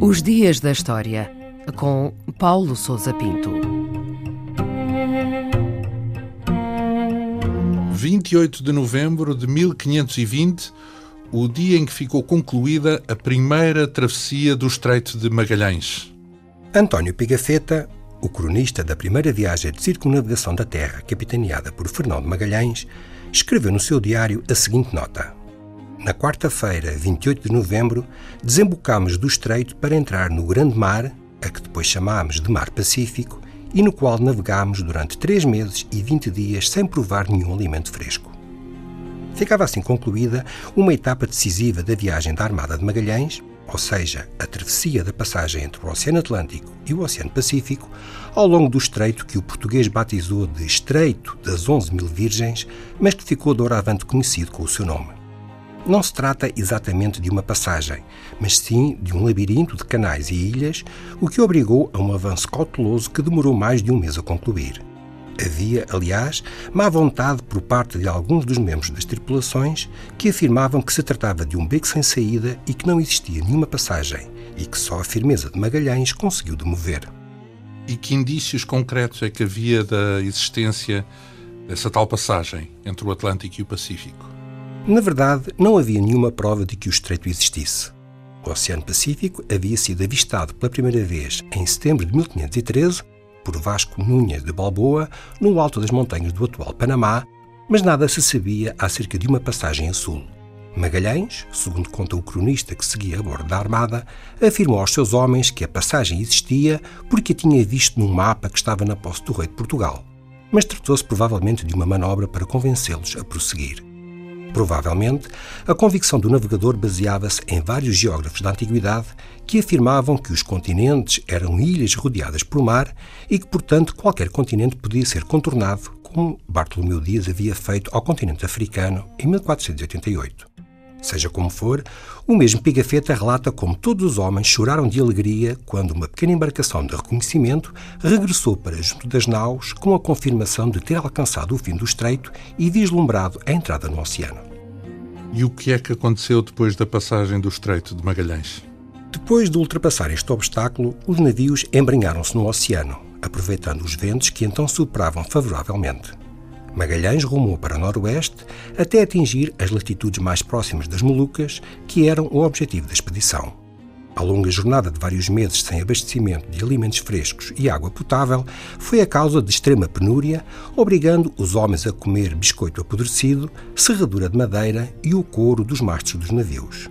Os Dias da História, com Paulo Souza Pinto. 28 de novembro de 1520, o dia em que ficou concluída a primeira travessia do Estreito de Magalhães. António Pigafetta, o cronista da primeira viagem de circunnavegação da Terra, capitaneada por Fernão de Magalhães, escreveu no seu diário a seguinte nota: Na quarta-feira, 28 de novembro, desembocámos do Estreito para entrar no Grande Mar, a que depois chamámos de Mar Pacífico, e no qual navegámos durante três meses e vinte dias sem provar nenhum alimento fresco. Ficava assim concluída uma etapa decisiva da viagem da Armada de Magalhães, ou seja, a travessia da passagem entre o Oceano Atlântico e o Oceano Pacífico, ao longo do estreito que o português batizou de Estreito das Onze Mil Virgens, mas que ficou doravante conhecido com o seu nome. Não se trata exatamente de uma passagem, mas sim de um labirinto de canais e ilhas, o que obrigou a um avanço cauteloso que demorou mais de um mês a concluir. Havia, aliás, má vontade por parte de alguns dos membros das tripulações que afirmavam que se tratava de um beco sem saída e que não existia nenhuma passagem, e que só a firmeza de Magalhães conseguiu demover. E que indícios concretos é que havia da existência dessa tal passagem entre o Atlântico e o Pacífico? Na verdade, não havia nenhuma prova de que o estreito existisse. O Oceano Pacífico havia sido avistado pela primeira vez em setembro de 1513 por Vasco Núñez de Balboa no alto das montanhas do atual Panamá, mas nada se sabia acerca de uma passagem a sul. Magalhães, segundo conta o cronista que seguia a bordo da armada, afirmou aos seus homens que a passagem existia porque a tinha visto num mapa que estava na posse do rei de Portugal. Mas tratou-se provavelmente de uma manobra para convencê-los a prosseguir. Provavelmente, a convicção do navegador baseava-se em vários geógrafos da antiguidade que afirmavam que os continentes eram ilhas rodeadas por mar e que, portanto, qualquer continente podia ser contornado, como Bartolomeu Dias havia feito ao continente africano em 1488. Seja como for, o mesmo Pigafetta relata como todos os homens choraram de alegria quando uma pequena embarcação de reconhecimento regressou para junto das naus com a confirmação de ter alcançado o fim do estreito e vislumbrado a entrada no oceano. E o que é que aconteceu depois da passagem do estreito de Magalhães? Depois de ultrapassar este obstáculo, os navios embrenharam-se no oceano, aproveitando os ventos que então sopravam favoravelmente. Magalhães rumou para noroeste até atingir as latitudes mais próximas das Molucas, que eram o objetivo da expedição. A longa jornada de vários meses sem abastecimento de alimentos frescos e água potável foi a causa de extrema penúria, obrigando os homens a comer biscoito apodrecido, serradura de madeira e o couro dos mastros dos navios.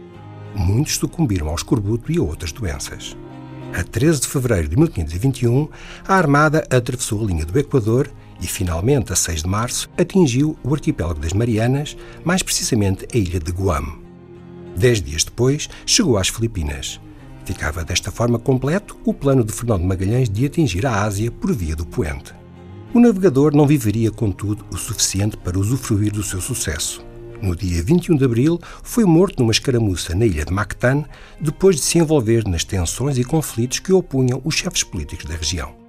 Muitos sucumbiram ao escorbuto e a outras doenças. A 13 de fevereiro de 1521, a Armada atravessou a linha do Equador e, finalmente, a 6 de março, atingiu o arquipélago das Marianas, mais precisamente a ilha de Guam. Dez dias depois, chegou às Filipinas. Ficava desta forma completo o plano de Fernão de Magalhães de atingir a Ásia por via do Poente. O navegador não viveria, contudo, o suficiente para usufruir do seu sucesso. No dia 21 de abril, foi morto numa escaramuça na ilha de Mactan, depois de se envolver nas tensões e conflitos que opunham os chefes políticos da região.